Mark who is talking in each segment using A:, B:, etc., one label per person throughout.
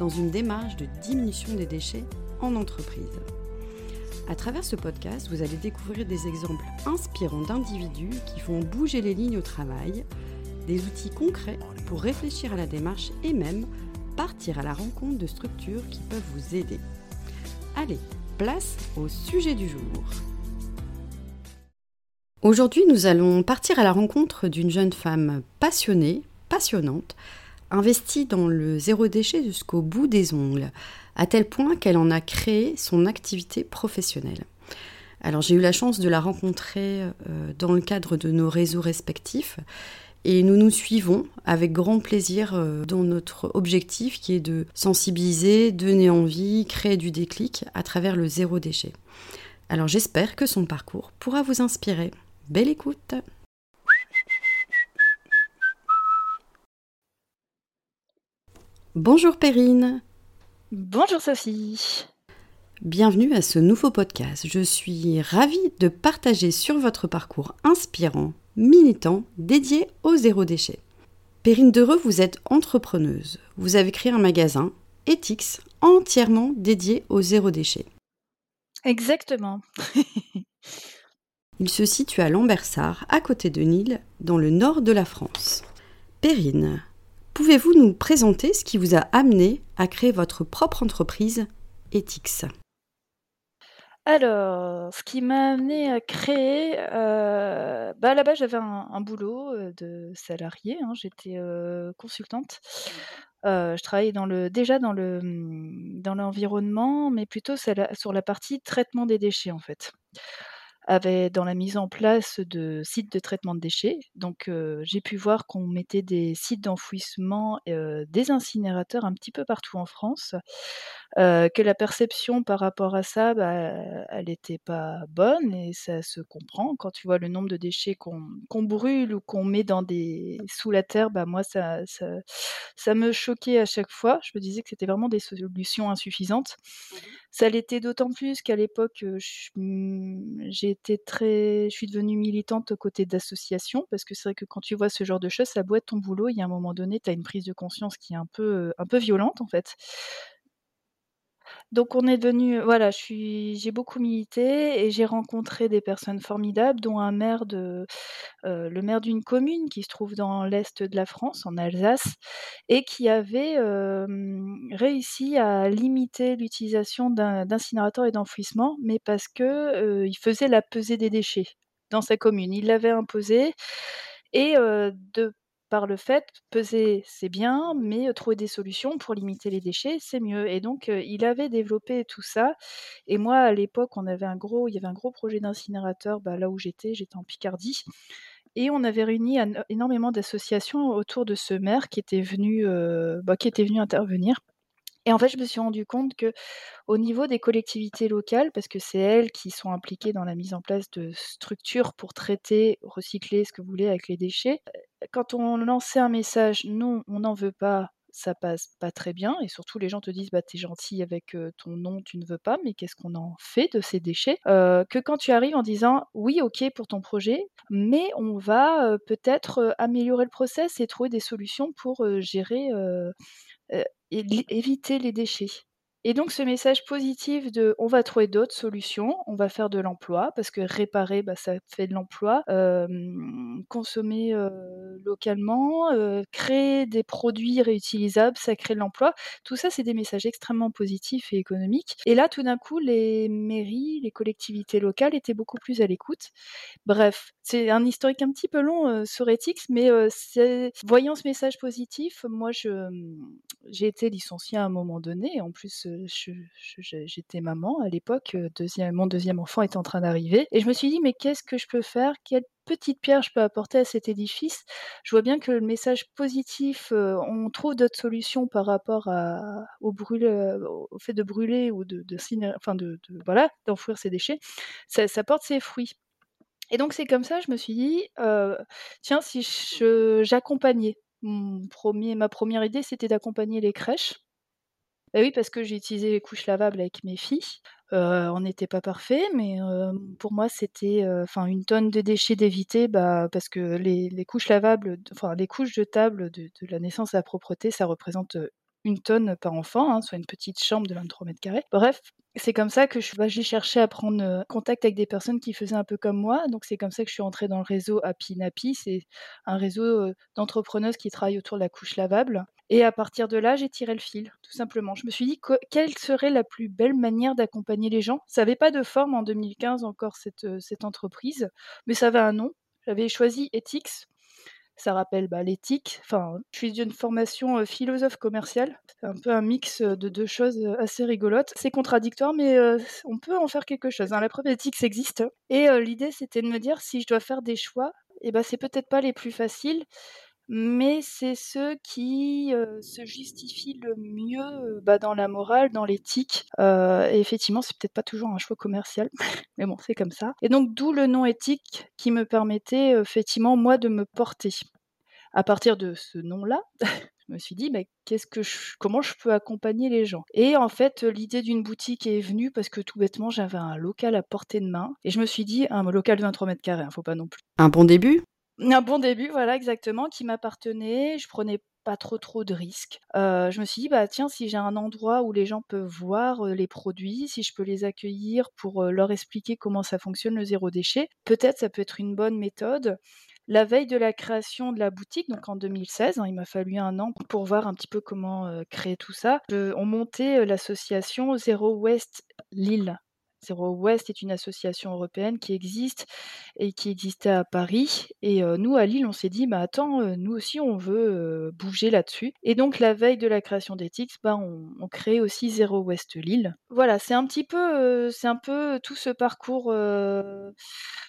A: dans une démarche de diminution des déchets en entreprise. À travers ce podcast, vous allez découvrir des exemples inspirants d'individus qui font bouger les lignes au travail, des outils concrets pour réfléchir à la démarche et même partir à la rencontre de structures qui peuvent vous aider. Allez, place au sujet du jour. Aujourd'hui, nous allons partir à la rencontre d'une jeune femme passionnée, passionnante, investie dans le zéro déchet jusqu'au bout des ongles, à tel point qu'elle en a créé son activité professionnelle. Alors j'ai eu la chance de la rencontrer euh, dans le cadre de nos réseaux respectifs et nous nous suivons avec grand plaisir euh, dans notre objectif qui est de sensibiliser, donner envie, créer du déclic à travers le zéro déchet. Alors j'espère que son parcours pourra vous inspirer. Belle écoute Bonjour Perrine
B: Bonjour Sophie
A: Bienvenue à ce nouveau podcast. Je suis ravie de partager sur votre parcours inspirant, militant, dédié au zéro déchet. Perrine Dereux, vous êtes entrepreneuse. Vous avez créé un magasin, Ethics, entièrement dédié au zéro déchet.
B: Exactement.
A: Il se situe à Lambersart, à côté de Nîmes, dans le nord de la France. Perrine, pouvez-vous nous présenter ce qui vous a amené à créer votre propre entreprise, Ethics
B: alors, ce qui m'a amené à créer, euh, bah là-bas j'avais un, boulot euh, de salarié, hein, j'étais euh, consultante. je travaillais dans le, déjà dans dans l'environnement, mais plutôt sur la partie traitement des déchets en fait avait dans la mise en place de sites de traitement de déchets. Donc, j'ai pu voir qu'on mettait des sites d'enfouissement, des incinérateurs un petit peu partout en France, que la perception par rapport à ça, bah, elle n'était pas bonne et ça se comprend. Quand tu vois le nombre de déchets qu'on brûle ou qu'on met dans des sous la terre, bah, moi ça ça ça me choquait à chaque fois. Je me disais que c'était vraiment des solutions insuffisantes. Mmh ça l'était d'autant plus qu'à l'époque, mmh, j'ai je suis devenue militante aux côtés d'associations parce que c'est vrai que quand tu vois ce genre de choses, ça être ton boulot, il y a un moment donné, tu as une prise de conscience qui est un peu, un peu violente, en fait. Donc on est devenu voilà, j'ai beaucoup milité et j'ai rencontré des personnes formidables, dont un maire euh, le maire d'une commune qui se trouve dans l'est de la France, en Alsace, et qui avait réussi à limiter l'utilisation d'incinérateurs et d'enfouissement, mais parce que il faisait la pesée des déchets dans sa commune. Il l'avait imposé et de par le fait, peser, c'est bien, mais trouver des solutions pour limiter les déchets, c'est mieux. Et donc, il avait développé tout ça. Et moi, à l'époque, on avait un gros, il y avait un gros projet d'incinérateur bah, là où j'étais, j'étais en Picardie. Et on avait réuni énormément d'associations autour de ce maire qui était venu, bah, qui était venu intervenir. Et en fait, je me suis rendu compte que au niveau des collectivités locales, parce que c'est elles qui sont impliquées dans la mise en place de structures pour traiter, recycler ce que vous voulez avec les déchets, quand on lançait un message non, on n'en veut pas, ça passe pas très bien. Et surtout les gens te disent bah t'es gentil avec ton nom, tu ne veux pas, mais qu'est-ce qu'on en fait de ces déchets? Que quand tu arrives en disant oui ok pour ton projet, mais on va peut-être améliorer le process et trouver des solutions pour gérer éviter les déchets. Et donc ce message positif de on va trouver d'autres solutions, on va faire de l'emploi, parce que réparer, bah, ça fait de l'emploi, consommer localement, créer des produits réutilisables, ça crée de l'emploi. Tout ça, c'est des messages extrêmement positifs et économiques. Et là, tout d'un coup, les mairies, les collectivités locales étaient beaucoup plus à l'écoute. Bref, c'est un historique un petit peu long sur Ethics, mais voyant ce message positif, moi, j'ai été licenciée à un moment donné. En plus, j'étais maman à l'époque, mon deuxième enfant est en train d'arriver et je me suis dit: «Mais qu'est-ce que je peux faire? Quelle petite pierre je peux apporter à cet édifice, je vois bien que le message positif, on trouve d'autres solutions par rapport au fait de brûler ou de voilà, d'enfouir ses déchets, ça porte ses fruits. Et donc c'est comme ça, je me suis dit, «Tiens, si j'accompagnais». Mon premier ma première idée, c'était d'accompagner les crèches. Bah oui, parce que j'ai utilisé les couches lavables avec mes filles. Heu, on n'était pas parfait, mais heu, pour moi, c'était, enfin une tonne de déchets d'éviter, bah, parce que les couches lavables, enfin les couches de table de de la naissance à la propreté, ça représente, 1 tonne par enfant, hein, soit une petite chambre de 23 mètres carrés. Bref, c'est comme ça que je j'ai cherché à prendre, heu, contact avec des personnes qui faisaient un peu comme moi, donc c'est comme ça que je suis entrée dans le réseau Happy Nappy. C'est un réseau, heu, d'entrepreneuses qui travaillent autour de la couche lavable et à partir de là, j'ai tiré le fil, tout simplement. Je me suis dit: «Que quelle serait la plus belle manière d'accompagner les gens?» ça avait pas de forme en 2015 encore cette, heu, cette entreprise, mais ça avait un nom. J'avais choisi Ethics. Ça rappelle, bah, l'éthique. Enfin, je suis d'une formation, philosophe commercial. C'est un peu un mix, de 2 choses, assez rigolotes. C'est contradictoire, mais on peut en faire quelque chose, hein. La preuve, Ethics existe et l'idée, c'était de me dire: «Si je dois faire des choix et bah, c'est peut-être pas les plus faciles, mais c'est ceux qui, se justifient le mieux, bah, dans la morale, dans l'éthique». Et effectivement, c'est peut-être pas toujours un choix commercial, mais bon, c'est comme ça et donc d'où le nom Ethics qui me permettait, effectivement, moi, de me porter. À partir de ce nom-là, je me suis dit: «Mais qu'est-ce que je comment je peux accompagner les gens?» et en fait, l'idée d'une boutique est venue parce que tout bêtement, j'avais un local à portée de main et je me suis dit un local de 23 mètres carrés, hein, faut pas non plus.
A: Un bon début?
B: Un bon début, voilà, exactement, qui m'appartenait. Je prenais pas trop, trop de risques. Heu, je me suis dit: «Bah, tiens, si j'ai un endroit où les gens peuvent voir, heu, les produits, si je peux les accueillir pour, heu, leur expliquer comment ça fonctionne le zéro déchet, peut-être ça peut être une bonne méthode». La veille de la création de la boutique, donc en 2016, hein, il m'a fallu 1 an pour voir un petit peu comment, créer tout ça. Heu, on montait, l'association Zero Waste Lille. Zero Waste est une association européenne qui existe et qui existait à Paris et nous à Lille, on s'est dit: «Bah, attends, nous aussi on veut, bouger là-dessus» et donc la veille de la création d'Ethics, bah, on on crée aussi Zero Waste Lille. Voilà, c'est un petit peu, c'est un peu tout ce parcours,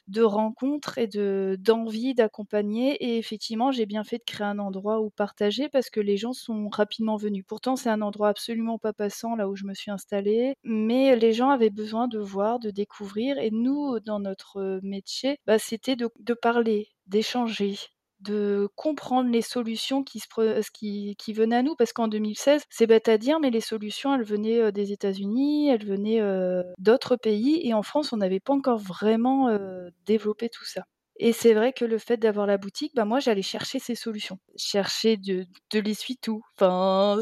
B: de rencontres et de d'envie d'accompagner et effectivement, j'ai bien fait de créer un endroit où partager parce que les gens sont rapidement venus. Pourtant, c'est un endroit absolument pas passant là où je me suis installée, mais les gens avaient besoin de voir, de découvrir. Et nous, dans notre métier, bah, c'était de parler, d'échanger, de comprendre les solutions qui se pre qui qui venaient à nous. Parce qu'en 2016, c'est bête à dire, mais les solutions, elles venaient, heu, des États-Unis, elles venaient, d'autres pays. Et en France, on n'avait pas encore vraiment, développé tout ça et c'est vrai que le fait d'avoir la boutique, bah, moi, j'allais chercher ces solutions. Chercher de de l'essuie-tout, enfin,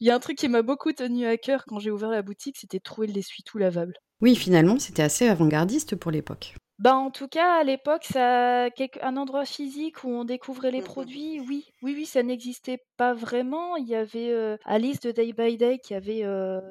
B: il y a un truc qui m'a beaucoup tenu à cœur quand j'ai ouvert la boutique, c'était trouver l'essuie-tout lavable.
A: Oui, finalement, c'était assez avant-gardiste pour l'époque.
B: Bah, en tout cas, à l'époque, ça quelque un endroit physique où on découvrait les
C: Mmh mh.
B: produits, oui. Oui, oui, ça n'existait pas vraiment. Il y avait, Alice de Day by Day qui avait,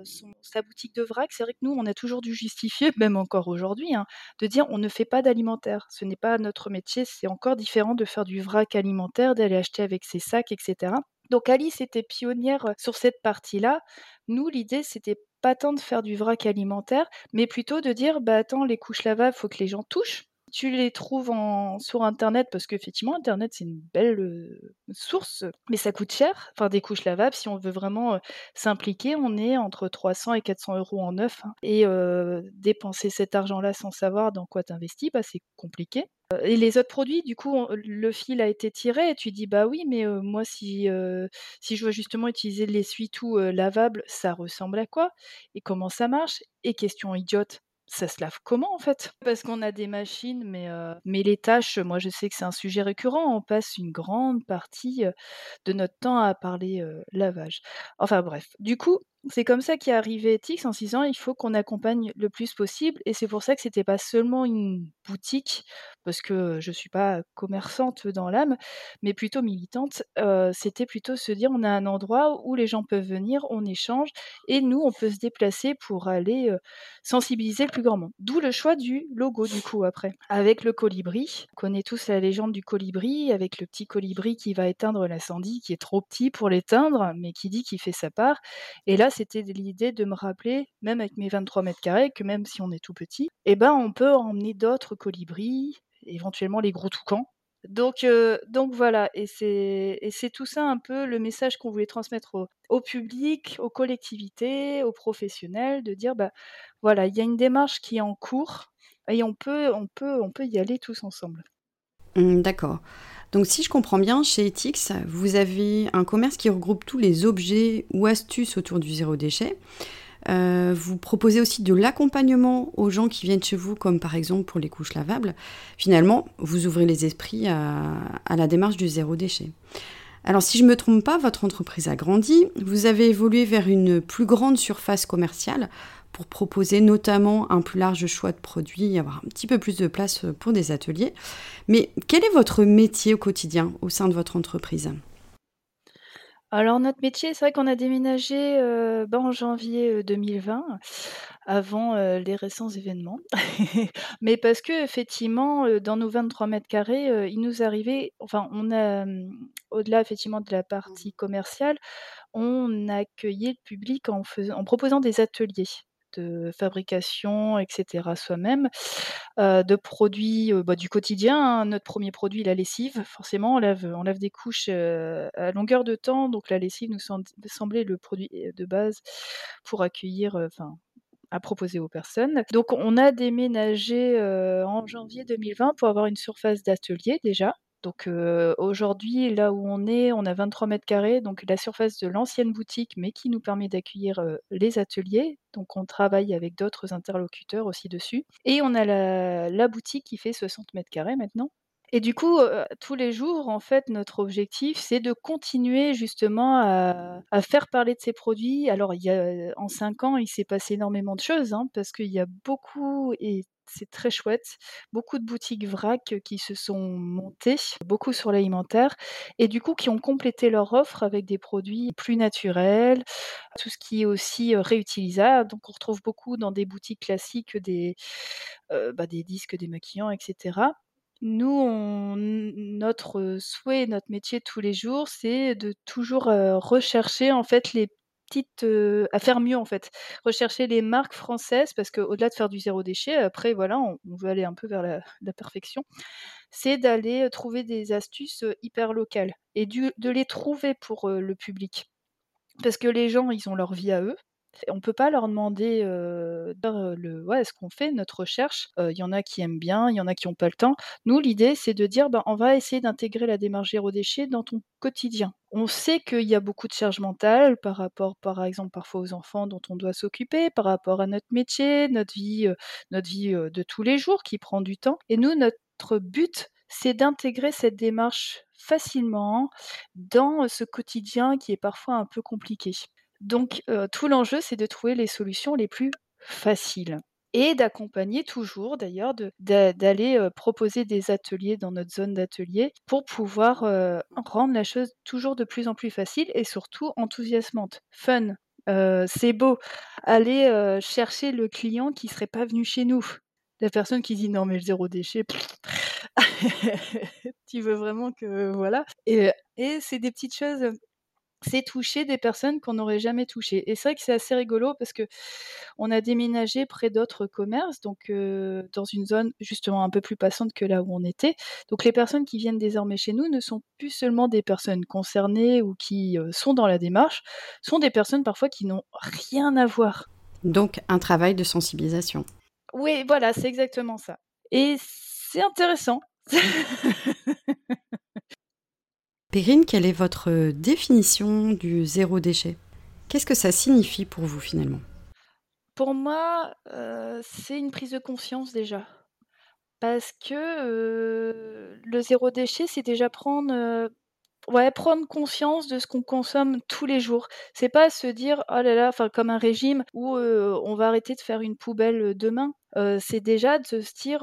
B: son sa boutique de vrac. C'est vrai que nous, on a toujours dû justifier, même encore aujourd'hui, hein, de dire: «On ne fait pas d'alimentaire». Ce n'est pas notre métier, c'est encore différent de faire du vrac alimentaire, d'aller acheter avec ses sacs et cetera. Donc Alice était pionnière, sur cette partie-là. Nous, l'idée, c'était pas tant de faire du vrac alimentaire, mais plutôt de dire: «Bah, attends, les couches lavables, faut que les gens touchent». Tu les trouves en sur internet parce qu'effectivement internet, c'est une belle, source, mais ça coûte cher. Enfin, des couches lavables, si on veut vraiment, s'impliquer, on est entre 300 et 400 € en neuf, hein et dépenser cet argent-là sans savoir dans quoi tu investis, bah, c'est compliqué. Heu et les autres produits, du coup, le fil a été tiré et tu dis: «Bah, oui, mais moi, si, si je veux justement utiliser l'essuie-tout, lavable, ça ressemble à quoi? Et comment ça marche? Et question idiote, ça se lave comment, en fait?» parce qu'on a des machines, mais mais les tâches, moi, je sais que c'est un sujet récurrent. On passe une grande partie, de notre temps à parler, lavage. Enfin bref, du coup, c'est comme ça qu'est arrivé Ethics en se disant: «Il faut qu'on accompagne le plus possible» et c'est pour ça que c'était pas seulement une boutique, parce que je suis pas commerçante dans l'âme, mais plutôt militante. Heu, c'était plutôt se dire: «On a un endroit où les gens peuvent venir, on échange et nous, on peut se déplacer pour aller, heu, sensibiliser le plus grand nombre». D'où le choix du logo, du coup, après. Avec le colibri, on connaît tous la légende du colibri, avec le petit colibri qui va éteindre l'incendie, qui est trop petit pour l'éteindre, mais qui dit qu'il fait sa part et là, c'était l'idée de me rappeler, même avec mes 23 mètres carrés, que même si on est tout petit et ben, on peut emmener d'autres colibris éventuellement les gros toucans. Donc, donc voilà, et c'est, et c'est tout ça un peu le message qu'on voulait transmettre au, au, public, aux collectivités, aux professionnels, de dire bah voilà, il y a une démarche qui est en cours et on peut, on peut, on peut y aller tous ensemble.
A: Mmh, d'accord. Donc si je comprends bien, chez Ethics, vous avez un commerce qui regroupe tous les objets ou astuces autour du zéro déchet. Euh, vous proposez aussi de l'accompagnement aux gens qui viennent chez vous, comme par exemple pour les couches lavables. Finalement, vous ouvrez les esprits à, à la démarche du zéro déchet. Alors si je ne me trompe pas, votre entreprise a grandi, vous avez évolué vers une plus grande surface commerciale pour proposer notamment un plus large choix de produits, avoir un petit peu plus de place pour des ateliers. Mais quel est votre métier au quotidien au sein de votre entreprise?
B: Alors notre métier, c'est vrai qu'on a déménagé, euh, ben, en janvier, 2020, euh, avant, euh, les récents événements. Mais parce qu'effectivement, euh, dans nos 23 mètres carrés, il nous arrivait enfin on a, au-delà effectivement de la partie commerciale, on accueillait le public en proposant des ateliers de fabrication, etc. soi-même, de produits bah, du quotidien. Hein. Notre premier produit, la lessive, forcément, on lave, des couches à longueur de temps, donc la lessive nous semblait le produit de base pour accueillir, enfin, à proposer aux personnes. Donc on a déménagé en janvier 2020 pour avoir une surface d'atelier déjà. Donc aujourd'hui, là où on est, on a 23 mètres carrés, donc la surface de l'ancienne boutique, mais qui nous permet d'accueillir les ateliers. Donc on travaille avec d'autres interlocuteurs aussi dessus. Et on a la, boutique qui fait 60 mètres carrés maintenant. Et du coup, tous les jours, en fait, notre objectif, c'est de continuer justement à, à, faire parler de ces produits. Alors, il y a, en cinq ans, il s'est passé énormément de choses, hein, parce qu'il y a beaucoup, et c'est très chouette. Beaucoup de boutiques vrac qui se sont montées, beaucoup sur l'alimentaire, et du coup qui ont complété leur offre avec des produits plus naturels, tout ce qui est aussi réutilisable. Donc on retrouve beaucoup dans des boutiques classiques des, bah, des disques démaquillants, etc. Nous, notre souhait, notre métier tous les jours, c'est de toujours rechercher en fait les à faire mieux en fait. Rechercher les marques françaises parce qu'au-delà de faire du zéro déchet, après voilà, on, veut aller un peu vers la, perfection. C'est d'aller trouver des astuces hyper locales et de les trouver pour le public. Parce que les gens, ils ont leur vie à eux. On peut pas leur demander le ouais, ce qu'on fait, notre recherche. Il y en a qui aiment bien, il y en a qui n'ont pas le temps. Nous, l'idée, c'est de dire ben, on va essayer d'intégrer la démarche zéro déchet dans ton quotidien. On sait qu'il y a beaucoup de charge mentale par rapport, par exemple, parfois aux enfants dont on doit s'occuper, par rapport à notre métier, notre vie, notre vie de tous les jours qui prend du temps. Et nous, notre but, c'est d'intégrer cette démarche facilement dans ce quotidien qui est parfois un peu compliqué. Donc tout l'enjeu, c'est de trouver les solutions les plus faciles et d'accompagner toujours d'ailleurs d'aller proposer des ateliers dans notre zone d'atelier pour pouvoir rendre la chose toujours de plus en plus facile et surtout enthousiasmante, fun. c'est beau aller chercher le client qui serait pas venu chez nous. La personne qui dit non mais zéro déchet, tu veux vraiment que voilà. Et c'est des petites choses c'est toucher des personnes qu'on n'aurait jamais touchées. Et c'est vrai que c'est assez rigolo parce que on a déménagé près d'autres commerces, donc dans une zone justement un peu plus passante que là où on était. Donc les personnes qui viennent désormais chez nous ne sont plus seulement des personnes concernées ou qui sont dans la démarche, sont des personnes parfois qui n'ont rien à voir.
A: Donc un travail de sensibilisation.
B: Oui, voilà, c'est exactement ça. Et c'est intéressant.
A: Perrine, quelle est votre définition du zéro déchet? Qu'est-ce que ça signifie pour vous finalement?
B: Pour moi, euh, c'est une prise de conscience déjà. Parce que euh, le zéro déchet, c'est déjà prendre, euh, ouais, prendre conscience de ce qu'on consomme tous les jours. C'est pas se dire, oh là là, comme un régime où on va arrêter de faire une poubelle demain. c'est déjà de se dire,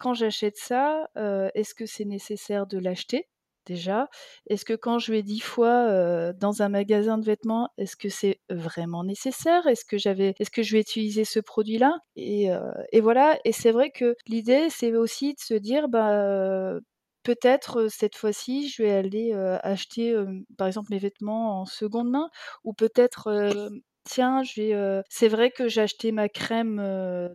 B: quand j'achète ça, est-ce que c'est nécessaire de l'acheter? Déjà. Est-ce que quand je vais dix fois dans un magasin de vêtements, est-ce que c'est vraiment nécessaire? Est-ce que j'avais, est-ce que je vais utiliser ce produit-là? Et, et, voilà. Et c'est vrai que l'idée, c'est aussi de se dire, bah peut-être cette fois-ci, je vais aller acheter, par exemple, mes vêtements en seconde main, ou peut-être tiens, vais, c'est vrai que j'ai acheté ma crème,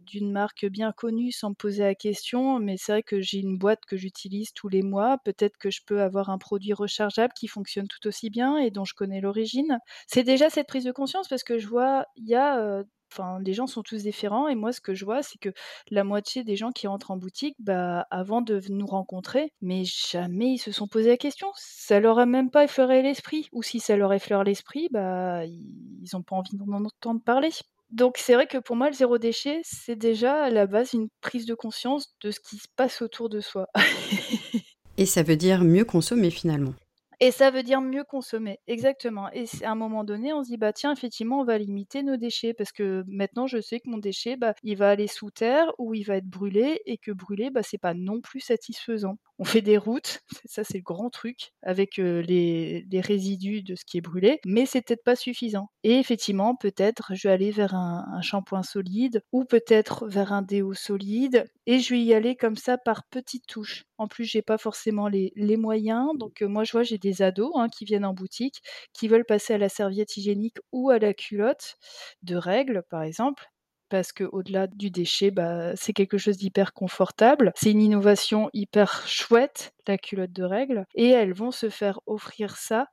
B: d'une marque bien connue sans me poser la question, mais c'est vrai que j'ai une boîte que j'utilise tous les mois. Peut-être que je peux avoir un produit rechargeable qui fonctionne tout aussi bien et dont je connais l'origine. C'est déjà cette prise de conscience parce que je vois, il y a, Enfin, les gens sont tous différents et moi, ce que je vois, c'est que la moitié des gens qui rentrent en boutique, bah, avant de nous rencontrer, mais jamais ils se sont posé la question. Ça leur a même pas effleuré l'esprit. Ou si ça leur effleure l'esprit, bah, ils n'ont pas envie d'en entendre parler. Donc c'est vrai que pour moi, le zéro déchet, c'est déjà à la base une prise de conscience de ce qui se passe autour de soi.
A: et ça veut dire mieux consommer finalement.
B: Et ça veut dire mieux consommer, exactement. Et à un moment donné, on se dit bah tiens, effectivement, on va limiter nos déchets parce que maintenant, je sais que mon déchet, bah, il va aller sous terre ou il va être brûlé et que brûler, bah, c'est pas non plus satisfaisant. On fait des routes, ça c'est le grand truc, avec les, résidus de ce qui est brûlé, mais c'est peut-être pas suffisant. Et effectivement, peut-être je vais aller vers un, shampoing solide ou peut-être vers un déo solide et je vais y aller comme ça par petites touches. En plus, j'ai pas forcément les, moyens. Donc, moi, je vois, j'ai des ados hein, qui viennent en boutique, qui veulent passer à la serviette hygiénique ou à la culotte de règles, par exemple parce qu'au-delà du déchet, bah, c'est quelque chose d'hyper confortable. C'est une innovation hyper chouette, la culotte de règles, et elles vont se faire offrir ça.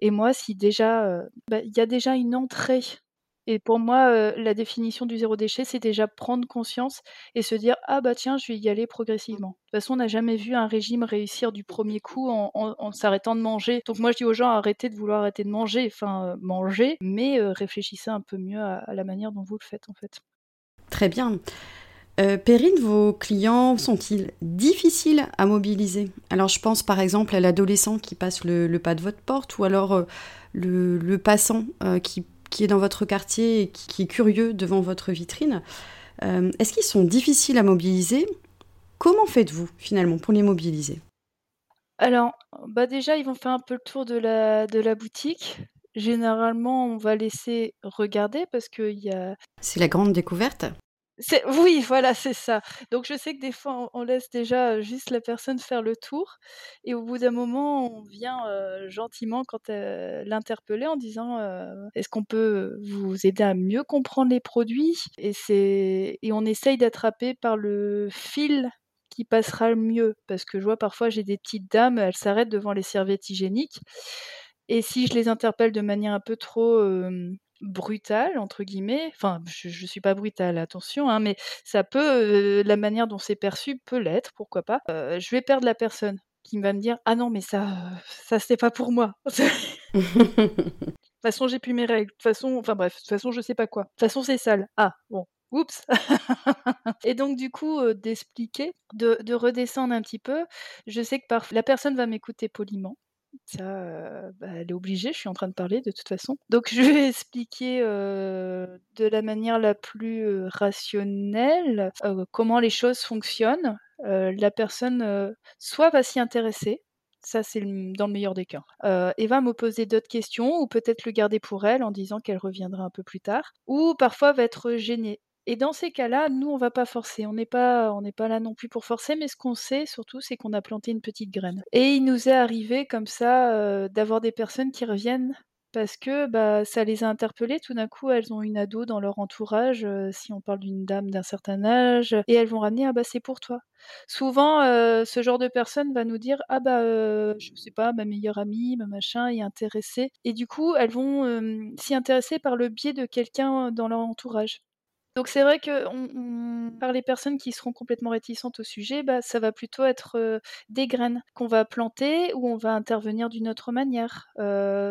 B: Et moi, si déjà, bah, il y a déjà une entrée et pour moi, la définition du zéro déchet, c'est déjà prendre conscience et se dire ah bah tiens, je vais y aller progressivement. De toute façon, on n'a jamais vu un régime réussir du premier coup en, s'arrêtant de manger. Donc moi, je dis aux gens arrêtez de vouloir arrêter de manger, enfin manger, mais réfléchissez un peu mieux à, la manière dont vous le faites en fait.
A: Très bien. Euh, Perrine, vos clients sont-ils difficiles à mobiliser? Alors je pense par exemple à l'adolescent qui passe le, pas de votre porte ou alors le, passant qui qui est dans votre quartier et qui, est curieux devant votre vitrine, euh, est-ce qu'ils sont difficiles à mobiliser? Comment faites-vous finalement pour les mobiliser?
B: Alors, bah déjà, ils vont faire un peu le tour de la, de la boutique. Généralement, on va laisser regarder parce qu'il y a...
A: C'est la grande découverte
B: oui, voilà, c'est ça. Donc je sais que des fois, on laisse déjà, juste la personne faire le tour et au bout d'un moment, on vient, gentiment quand l'interpeller en disant, «Est-ce qu'on peut vous aider à mieux comprendre les produits?» et c'est et on essaye d'attraper par le fil qui passera le mieux. Parce que je vois parfois, j'ai des petites dames, elles s'arrêtent devant les serviettes hygiéniques et si je les interpelle de manière un peu trop, brutal entre guillemets. Enfin, je, ne suis pas brutale, attention, hein, mais ça peut, la manière dont c'est perçu peut l'être, pourquoi pas. je vais perdre la personne qui va me dire ah non mais ça, ça c'est pas pour moi. De toute façon, j'ai plus mes règles. De toute façon, enfin bref, de toute façon, je sais pas quoi. De toute façon, c'est sale. Ah, bon, oups Et donc du coup, d'expliquer, de, de, redescendre un petit peu, je sais que parfois la personne va m'écouter poliment. Ça, bah, elle est obligée, je suis en train de parler de toute façon. Donc je vais expliquer, de la manière la plus, rationnelle, comment les choses fonctionnent. la personne, soit va s'y intéresser, ça c'est dans le meilleur des cas, et va me poser d'autres questions ou peut-être le garder pour elle en disant qu'elle reviendra un peu plus tard, ou parfois va être gênée. Et dans ces cas-là, nous, on va pas forcer. On n'est pas, pas là non plus pour forcer, mais ce qu'on sait surtout, c'est qu'on a planté une petite graine. Et il nous est arrivé comme ça euh, d'avoir des personnes qui reviennent parce que bah, ça les a interpellées. Tout d'un coup, elles ont une ado dans leur entourage, euh, si on parle d'une dame d'un certain âge, et elles vont ramener ah bah c'est pour toi. Souvent, euh, ce genre de personne va nous dire ah bah je sais pas, ma meilleure amie, ma machin est intéressée, et du coup elles vont s'y intéresser par le biais de quelqu'un dans leur entourage. Donc c'est vrai que par les personnes qui seront complètement réticentes au sujet, bah, ça va plutôt être des graines qu'on va planter ou on va intervenir d'une autre manière.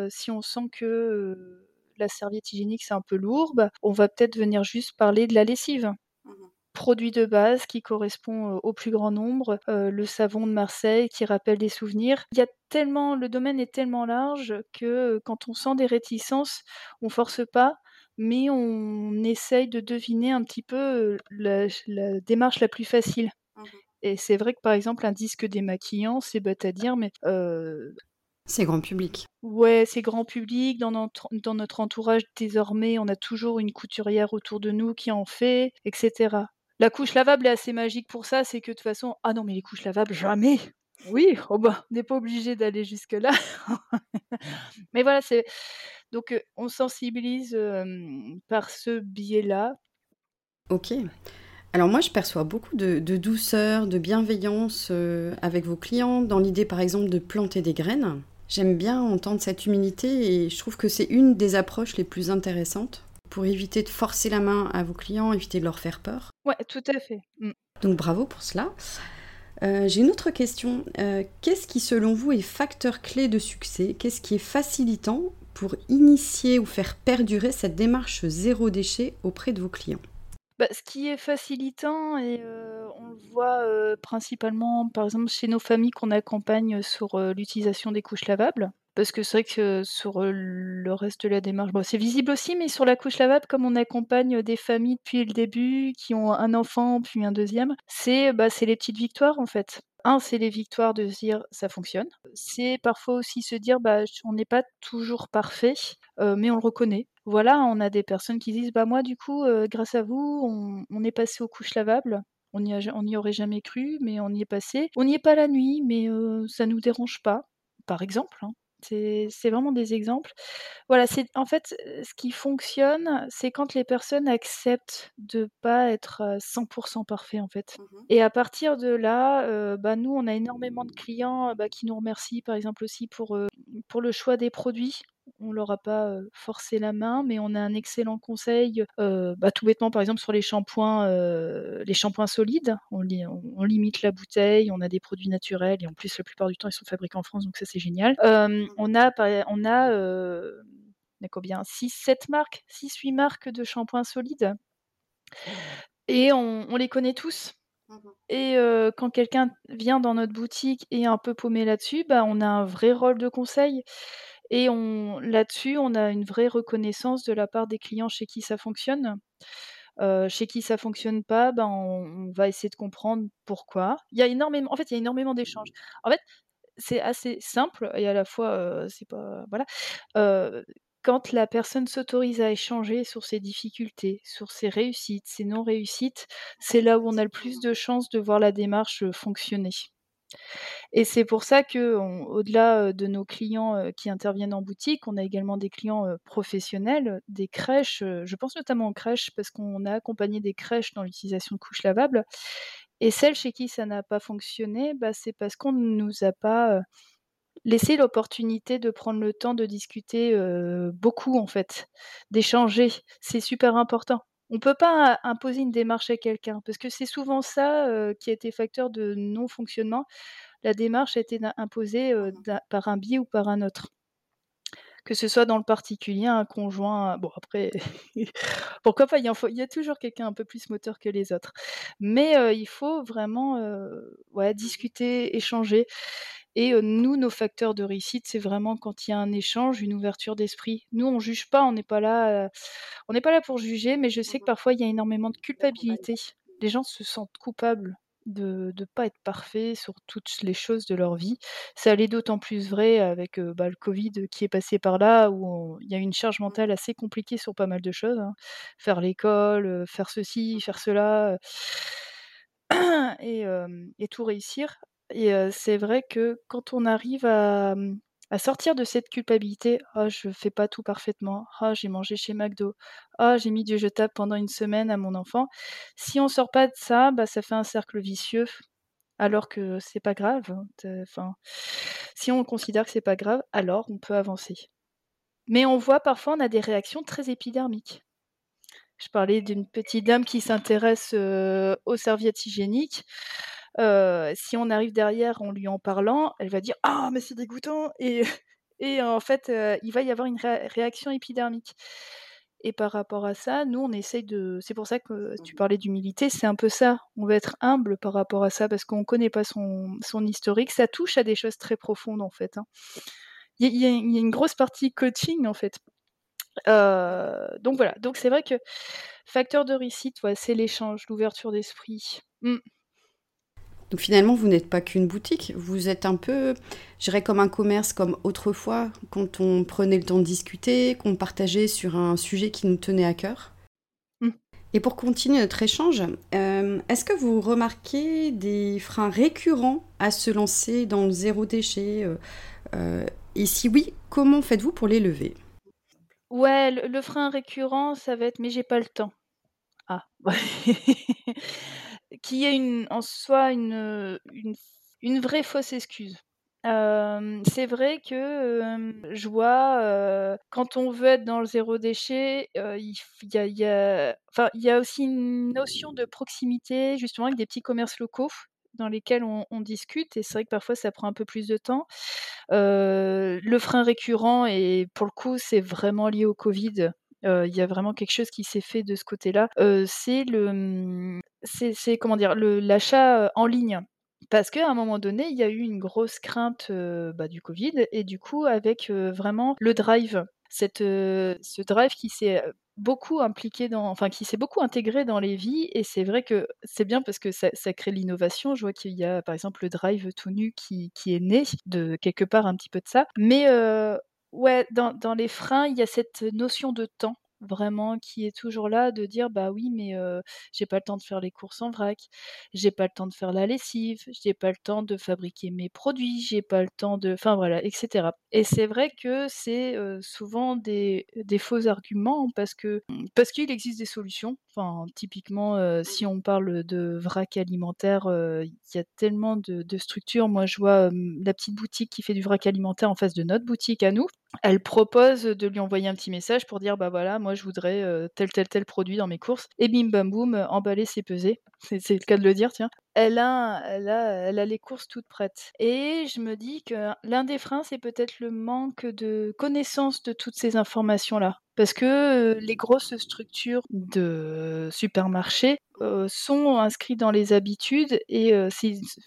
B: si on sent que la serviette hygiénique c'est un peu lourd, bah, on va peut-être venir juste parler de la lessive. Mmh Produit de base qui correspond au plus grand nombre, le savon de Marseille qui rappelle des souvenirs. Il y a tellement, le domaine est tellement large que quand on sent des réticences, on force pas mais on essaye de deviner un petit peu la, démarche la plus facile. Mmh Et c'est vrai que par exemple, un disque démaquillant, c'est bête à dire, mais.
A: C'est grand public.
B: Ouais, c'est grand public. Dans notre, dans notre entourage, désormais, on a toujours une couturière autour de nous qui en fait, etc. La couche lavable est assez magique pour ça, c'est que de toute façon, ah non, mais les couches lavables, jamais Oui, oh bah, on n'est pas obligé d'aller jusque-là. mais voilà, c'est Donc, on sensibilise, par ce biais-là.
A: OK. Alors moi, je perçois beaucoup de, douceur, de bienveillance avec vos clients, dans l'idée par exemple de planter des graines. J'aime bien entendre cette humilité et je trouve que c'est une des approches les plus intéressantes pour éviter de forcer la main à vos clients, éviter de leur faire peur.
B: Ouais, tout à fait. Mmh.
A: Donc bravo pour cela. Euh, j'ai une autre question. Euh, qu'est-ce qui, selon vous, est facteur clé de succès? Qu'est-ce qui est facilitant pour initier ou faire perdurer cette démarche zéro déchet auprès de vos clients
B: bah, ce qui est facilitant et euh, on le voit, principalement, par exemple, chez nos familles qu'on accompagne sur, l'utilisation des couches lavables. Parce que c'est vrai que sur, le reste de la démarche, c'est visible aussi, mais sur la couche lavable, comme on accompagne, des familles depuis le début, qui ont un enfant, puis un deuxième, c'est, bah, c'est les petites victoires, en fait. Un, c'est les victoires de se dire: «Ça fonctionne». C'est parfois aussi se dire: «Bah, on n'est pas toujours parfait, mais on le reconnaît». Voilà, on a des personnes qui disent: «Bah, moi, du coup, grâce à vous, on est passé aux couches lavables. On n'y aurait jamais cru, mais on y est passé. On n'y est pas la nuit, mais ça nous dérange pas», par exemple, hein. C'est vraiment des exemples. Voilà, c'est en fait, ce qui fonctionne, c'est quand les personnes acceptent de pas être, 100% parfait, en fait. Mmh et à partir de là, bah, nous, on a énormément de clients, bah, qui nous remercient, par exemple, aussi pour, pour le choix des produits on leur a pas forcé la main, mais on a un excellent conseil, bah, tout bêtement par exemple sur les shampoings, les shampoings solides. On, limite la bouteille, on a des produits naturels et en plus la plupart du temps ils sont fabriqués en France, donc ça c'est génial. Mmh. on a, on a, combien? 6-7 marques, 6-8 marques de shampoings solides. Et on, les connaît tous. Mmh et quand quelqu'un vient dans notre boutique et est un peu paumé là-dessus, bah, on a un vrai rôle de conseil. Et là-dessus, on a une vraie reconnaissance de la part des clients chez qui ça fonctionne. chez qui ça fonctionne pas, ben, on va essayer de comprendre pourquoi. Il y a énormément en fait, il y a énormément d'échanges. En fait, c'est assez simple et à la fois, c'est pas voilà. quand la personne s'autorise à échanger sur ses difficultés, sur ses réussites, ses non-réussites, c'est là où on a le plus de chances de voir la démarche, fonctionner. Et c'est pour ça quau delà de nos clients qui interviennent en boutique, on a également des clients professionnels, des crèches. Je pense notamment aux crèches parce qu'on a accompagné des crèches dans l'utilisation de couches lavables. Et celles chez qui ça n'a pas fonctionné, bah, c'est parce qu'on ne nous a pas laissé l'opportunité de prendre le temps de discuter beaucoup en fait, d'échanger. C'est super important. On peut pas imposer une démarche à quelqu'un parce que c'est souvent ça, qui a été facteur de non-fonctionnement. La démarche a été imposée, mmh par un biais ou par un autre. Que ce soit dans le particulier, un conjoint bon après pourquoi pas, il y a toujours quelqu'un un peu plus moteur que les autres. Mais il faut vraiment, ouais, discuter, échanger et nous, nos facteurs de réussite, c'est vraiment quand il y a un échange, une ouverture d'esprit. Nous, on juge pas, on n'est pas là, on n'est pas là pour juger, mais je sais que parfois il y a énormément de culpabilité. Les gens se sentent coupables de ne pas être parfaits sur toutes les choses de leur vie. Ça allait d'autant plus vrai avec bah, le Covid qui est passé par là, où il y a une charge mentale assez compliquée sur pas mal de choses. Hein. Faire l'école, faire ceci, faire cela, et, et tout réussir. Et c'est vrai que quand on arrive mmh, à, sortir de cette culpabilité: «Oh je fais pas tout parfaitement. Oh j'ai mangé chez McDo. Oh j'ai mis du jetable pendant une semaine à mon enfant». Si on sort pas de ça, bah, ça fait un cercle vicieux, alors que c'est pas grave, hein, enfin, si on considère que c'est pas grave, alors on peut avancer. Mais on voit parfois, on a des réactions très épidermiques. Je parlais d'une petite dame qui s'intéresse, aux serviettes hygiéniques si on arrive derrière en lui en parlant, elle va dire: «Ah mais c'est dégoûtant» et et en fait, il va y avoir une réaction épidermique et par rapport à ça, nous on essaye de c'est pour ça que tu mmh parlais d'humilité, c'est un peu ça. On va être humble par rapport à ça parce qu'on connaît pas son son historique. Ça touche à des choses très profondes en fait, hein. Il y a une grosse partie coaching en fait. donc voilà, donc c'est vrai que facteur de réussite, ouais, c'est l'échange, l'ouverture d'esprit. Mmh.
A: Donc finalement, vous n'êtes pas qu'une boutique, vous êtes un peu, je dirais, comme un commerce comme autrefois, quand on prenait le temps de discuter, qu'on partageait sur un sujet qui nous tenait à cœur. Mmh. Et pour continuer notre échange, euh, est-ce que vous remarquez des freins récurrents à se lancer dans le zéro déchet euh, euh, Et si oui, comment faites-vous pour les lever?
B: Ouais, le le frein récurrent, ça va être: «Mais j'ai pas le temps». Ah, qui est en soi une, vraie fausse excuse. C'est vrai que, je vois, quand on veut être dans le zéro déchet, il y a aussi une notion de proximité justement avec des petits commerces locaux dans lesquels on on discute et c'est vrai que parfois ça prend un peu plus de temps. Le frein récurrent et pour le coup, c'est vraiment lié au covid, il y a vraiment quelque chose qui s'est fait de ce côté-là, c'est le, mmh, c'est comment dire? L'achat, en ligne. Parce qu'à un moment donné, il y a eu une grosse crainte, bah, du covid et du coup avec, vraiment le drive. Cette, ce drive qui s'est, beaucoup impliqué dans enfin qui s'est beaucoup intégré dans les vies et c'est vrai que c'est bien parce que ça ça crée l'innovation. Je vois qu'il y a par exemple le drive tout nu qui qui est né de quelque part un petit peu de ça. Mais, ouais, dans dans les freins, il y a cette notion de temps vraiment qui est toujours là, de dire: «Bah oui, mais, heu, j'ai pas le temps de faire les courses en vrac, j'ai pas le temps de faire la lessive, j'ai pas le temps de fabriquer mes produits, j'ai pas le temps de» enfin voilà et cetera. Et c'est vrai que c'est, souvent des des faux arguments parce que, mmh, parce qu'il existe des solutions. Enfin, typiquement, si on parle de vrac alimentaire, il y a tellement de de structures. Moi, je vois, la petite boutique qui fait du vrac alimentaire en face de notre boutique à nous. Elle propose de lui envoyer un petit message pour dire: «Bah voilà, moi je voudrais, tel, tel, tel produit dans mes courses» et bim bam boum, heu, emballé, c'est pesé. C'est le cas de le dire, tiens. Elle a elle a elle a les courses toutes prêtes et je me dis que l'un des freins, c'est peut-être le manque de connaissance de toutes ces informations-là. Parce que, les grosses structures de supermarchés, heu, sont inscrits dans les habitudes et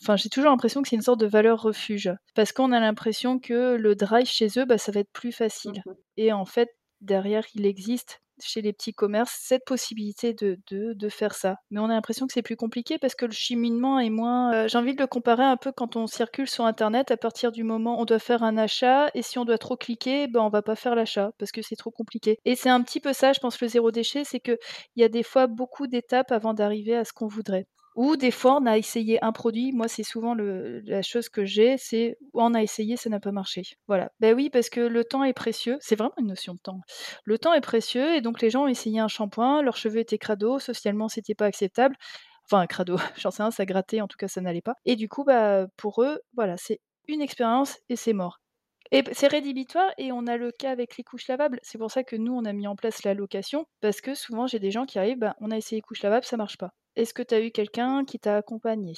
B: enfin, j'ai toujours l'impression que c'est une sorte de valeur refuge. Parce qu'on a l'impression que le drive chez eux, bah, ça va être plus facile
A: Mmh
B: et en fait, derrière, il existe chez les petits commerces cette possibilité de faire ça. Mais on a l'impression que c'est plus compliqué parce que le cheminement est moins, heu, j'ai envie de le comparer un peu quand on circule sur internet à partir du moment on doit faire un achat et si on doit trop cliquer, ben, on va pas faire l'achat parce que c'est trop compliqué. Et c'est un petit peu ça, je pense, le zéro déchet, c'est qu'il y a des fois beaucoup d'étapes avant d'arriver à ce qu'on voudrait. Ou des fois, on a essayé un produit, moi c'est souvent la chose que j'ai, c'est on a essayé, ça n'a pas marché. Voilà. Bah oui, parce que le temps est précieux, c'est vraiment une notion de temps. Le temps est précieux et donc les gens ont essayé un shampoing, leurs cheveux étaient crado, socialement c'était pas acceptable. Enfin crado, j'en sais rien, ça grattait, en tout cas ça n'allait pas. Et du coup, bah, pour eux, voilà, c'est une expérience et c'est mort. Et c'est rédhibitoire et on a le cas avec les couches lavables. C'est pour ça que nous, on a mis en place la location parce que souvent j'ai des gens qui arrivent, bah, on a essayé couches lavables, ça marche pas. Est-ce que tu as eu quelqu'un qui t'a accompagné?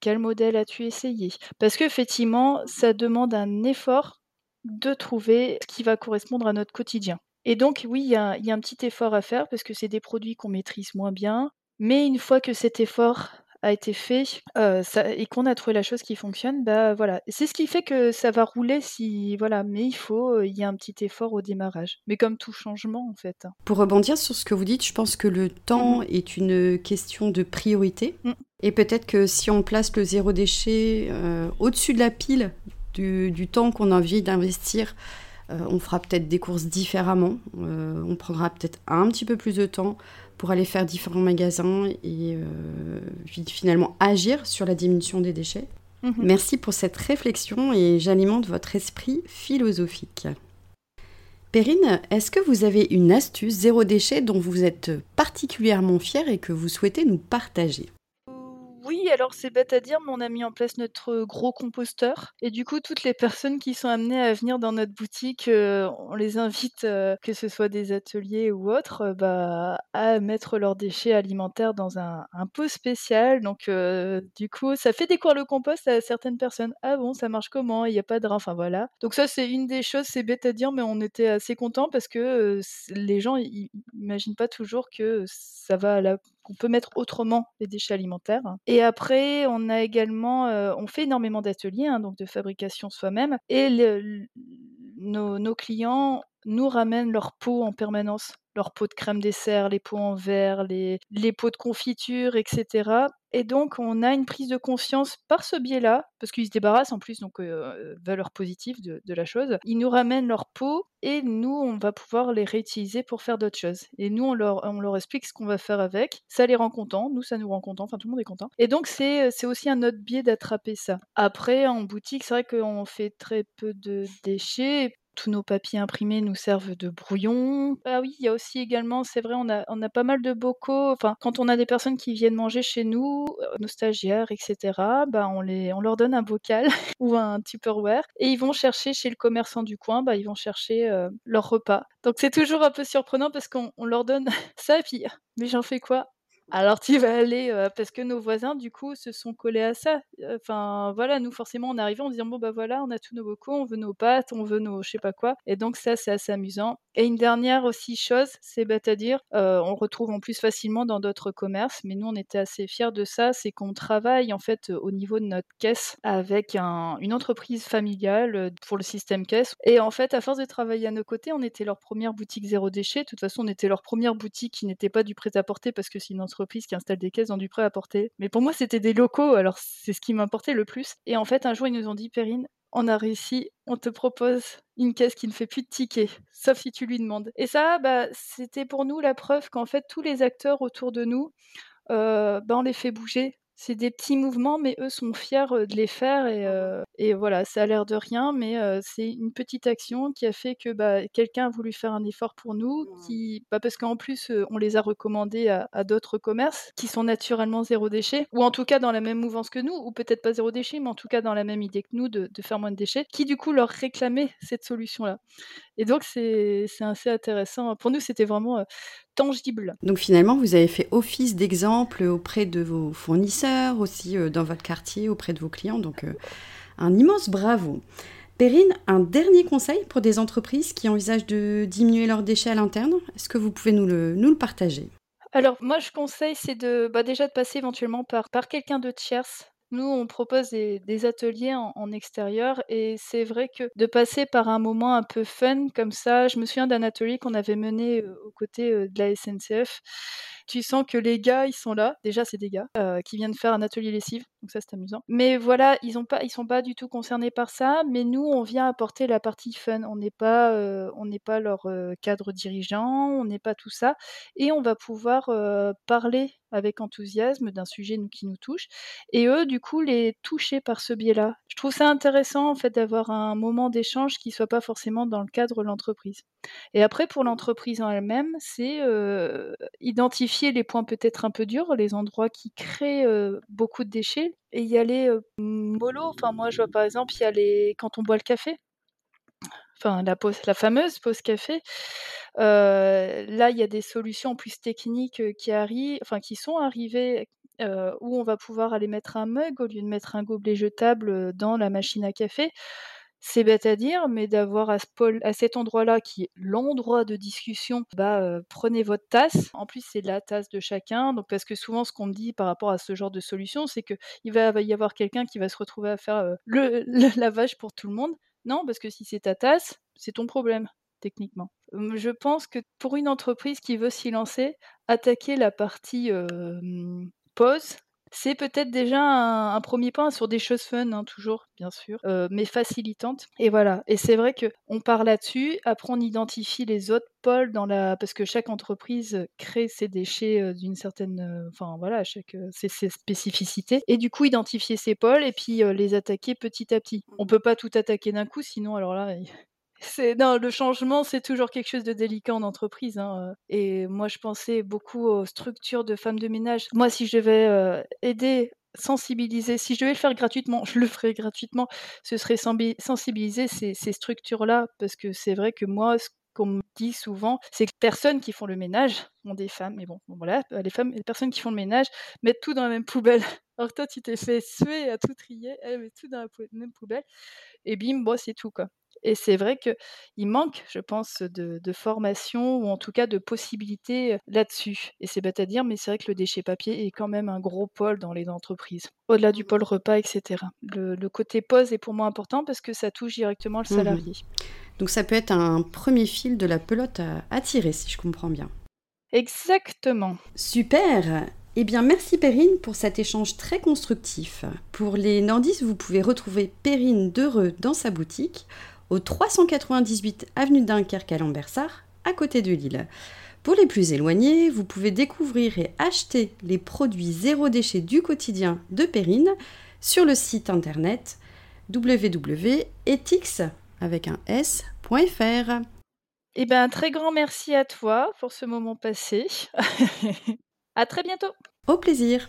B: Quel modèle as-tu essayé? Parce qu'effectivement, ça demande un effort de trouver ce qui va correspondre à notre quotidien. Et donc oui, il y y a un petit effort à faire parce que c'est des produits qu'on maîtrise moins bien, mais une fois que cet effort a été fait, ça et qu'on a trouvé la chose qui fonctionne, bah, voilà. C'est ce qui fait que ça va rouler si voilà, mais il faut, il y a un petit effort au démarrage. Mais comme tout changement, en fait, hein.
A: Pour rebondir sur ce que vous dites, je pense que le temps
B: Mmh
A: est une question de priorité.
B: Mmh.
A: Et peut-être que si on place le zéro déchet euh, au-dessus de la pile du, du temps qu'on a envie d'investir, euh, on fera peut-être des courses différemment. Euh, on prendra peut-être un petit peu plus de temps pour aller faire différents magasins et euh, finalement agir sur la diminution des déchets.
B: Mmh
A: Merci pour cette réflexion et j'alimente votre esprit philosophique. Perrine, est-ce que vous avez une astuce zéro déchet dont vous êtes particulièrement fière et que vous souhaitez nous partager?
B: Oui, alors c'est bête à dire, mais on a mis en place notre gros composteur et du coup, toutes les personnes qui sont amenées à venir dans notre boutique, on les invite, que ce soit des ateliers ou autres, bah, à mettre leurs déchets alimentaires dans un pot spécial donc du coup, ça fait découvrir le compost à certaines personnes. «Ah bon, ça marche comment? Il y a pas de rein?» enfin voilà. Donc ça, c'est une des choses, c'est bête à dire, mais on était assez contents parce que, les gens, ils ils imaginent pas toujours que ça va à la qu'on peut mettre autrement les déchets alimentaires. Et après, on a également, heu, on fait énormément d'ateliers, hein, donc de fabrication soi-même. Et nos clients nous ramènent leurs pots en permanence, leurs pots de crème dessert, les pots en verre, les les pots de confiture et cetera et donc on a une prise de conscience par ce biais-là, parce qu'ils se débarrassent en plus donc heu, valeur positive de la chose. Ils nous ramènent leurs pots et nous, on va pouvoir les réutiliser pour faire d'autres choses et nous, on leur on leur explique ce qu'on va faire avec. Ça les rend contents, nous, ça nous rend contents, enfin tout le monde est content et donc c'est aussi un autre biais d'attraper ça. Après en boutique, c'est vrai qu'on fait très peu de déchets tous nos papiers imprimés nous servent de brouillon. Ah oui, il y a aussi également, c'est vrai, on a, on a pas mal de bocaux. Enfin, quand on a des personnes qui viennent manger chez nous, euh, nos stagiaires, etc., bah, on, les, on leur donne un bocal ou un Tupperware et ils vont chercher chez le commerçant du coin, bah, ils vont chercher euh, leur repas. Donc c'est toujours un peu surprenant parce qu'on leur donne ça et puis, mais j'en fais quoi? Alors tu vas aller, parce que nos voisins du coup se sont collés à ça. Enfin voilà, nous forcément on arrivait en disant bon bah voilà, on a tous nos bocaux, on veut nos pâtes, on veut nos je sais pas quoi. Et donc ça c'est assez amusant. Et une dernière aussi chose, c'est bête à dire, on retrouve en plus facilement dans d'autres commerces, mais nous on était assez fiers de ça, c'est qu'on travaille en fait au niveau de notre caisse avec une entreprise familiale pour le système caisse. Et en fait à force de travailler à nos côtés, on était leur première boutique zéro déchet. De toute façon on était leur première boutique qui n'était pas du prêt-à-porter parce que c'est une entreprise qui installe des caisses dans du prêt-à-porter. Mais pour moi c'était des locaux, alors c'est ce qui m'importait le plus. Et en fait un jour ils nous ont dit Perrine, on a réussi, on te propose une caisse qui ne fait plus de tickets, sauf si tu lui demandes. Et ça, bah, c'était pour nous la preuve qu'en fait, tous les acteurs autour de nous, euh, bah, on les fait bouger c'est des petits mouvements, mais eux sont fiers de les faire et, mmh et voilà, ça a l'air de rien, mais c'est une petite action qui a fait que bah, quelqu'un a voulu faire un effort pour nous, qui, bah, parce qu'en plus on les a recommandés à, d'autres commerces qui sont naturellement zéro déchet, ou en tout cas dans la même mouvance que nous, ou peut-être pas zéro déchet, mais en tout cas dans la même idée que nous de, de faire moins de déchets, qui du coup leur réclamaient cette solution-là. Et donc c'est assez intéressant. Pour nous, c'était vraiment tangible.
A: Donc finalement, vous avez fait office d'exemple auprès de vos fournisseurs, aussi dans votre quartier, auprès de vos clients. Donc un immense bravo. Perrine, un dernier conseil pour des entreprises qui envisagent de diminuer leurs déchets à l'interne? Est-ce que vous pouvez nous le, nous le partager?
B: Alors moi je conseille c'est de bah, déjà de passer éventuellement par, par quelqu'un de tierce nous, on propose des, ateliers en, extérieur et c'est vrai que de passer par un moment un peu fun comme ça, je me souviens d'un atelier qu'on avait mené aux côtés de la SNCF. Tu sens que les gars, ils sont là. Déjà, c'est des gars qui viennent faire un atelier lessive, donc ça c'est amusant. Mais voilà, ils ont pas, ils sont pas du tout concernés par ça. Mais nous, on vient apporter la partie fun. On n'est pas, on n'est pas leur cadre dirigeant, on n'est pas tout ça, et on va pouvoir parler avec enthousiasme d'un sujet qui nous touche, et eux, du coup, les toucher par ce biais-là. Je trouve ça intéressant, en fait, d'avoir un moment d'échange qui soit pas forcément dans le cadre de l'entreprise. Et après, pour l'entreprise en elle-même, c'est identifier les points peut-être un peu durs, les endroits qui créent beaucoup de déchets, et y aller mollo. Enfin, moi, je vois par exemple, il y a les quand on boit le café, enfin la la fameuse pause café. là, il y a des solutions plus techniques qui arrivent, enfin qui sont arrivées, où on va pouvoir aller mettre un mug au lieu de mettre un gobelet jetable dans la machine à café. C'est bête à dire, mais d'avoir à, à cet endroit-là, qui est l'endroit de discussion, bah, prenez votre tasse. En plus, c'est la tasse de chacun. Donc, parce que souvent, ce qu'on me dit par rapport à ce genre de solution, c'est qu'il va, y avoir quelqu'un qui va se retrouver à faire le, le lavage pour tout le monde. Non, parce que si c'est ta tasse, c'est ton problème, techniquement. Je pense que pour une entreprise qui veut s'y lancer, attaquer la partie pause, c'est peut-être déjà un, premier point sur des choses fun, hein, toujours, bien sûr, euh, mais facilitantes. Et voilà. Et c'est vrai que on part là-dessus. Après, on identifie les autres pôles dans la, parce que chaque entreprise crée ses déchets euh, d'une certaine, euh, enfin voilà, chaque ses, ses, spécificités. Et du coup, identifier ces pôles et puis les attaquer petit à petit. On peut pas tout attaquer d'un coup, sinon alors là, c'est non, le changement, c'est toujours quelque chose de délicat en entreprise. Hein, et moi, je pensais beaucoup aux structures de femmes de ménage. Moi, si je devais aider, sensibiliser, si je devais le faire gratuitement, je le ferais gratuitement. Ce serait sensibiliser ces, structures-là, parce que c'est vrai que moi, ce qu'on me dit souvent, c'est que les personnes qui font le ménage ont des femmes, mais bon, voilà, les femmes, les personnes qui font le ménage mettent tout dans la même poubelle. Alors toi, tu t'es fait suer à tout trier, elle met tout dans la même poubelle, et bim, bon, c'est tout quoi. Et c'est vrai qu'il manque, je pense, de, formation ou en tout cas de possibilités là-dessus. Et c'est bête à dire, mais c'est vrai que le déchet papier est quand même un gros pôle dans les entreprises, au-delà du pôle repas, etc. Le, côté pause est pour moi important parce que ça touche directement le mmh salarié.
A: Donc ça peut être un premier fil de la pelote à, tirer, si je comprends bien.
B: Exactement.
A: Super eh bien, merci Perrine pour cet échange très constructif. Pour les nordistes, vous pouvez retrouver Perrine Dereux dans sa boutique au 398 avenue Dunkerque à Lambersart, à côté de Lille. Pour les plus éloignés, vous pouvez découvrir et acheter les produits zéro déchet du quotidien de Perrine sur le site internet www.ethics avec un.
B: Eh bien, un très grand merci à toi pour ce moment passé. à très bientôt.
A: Au plaisir.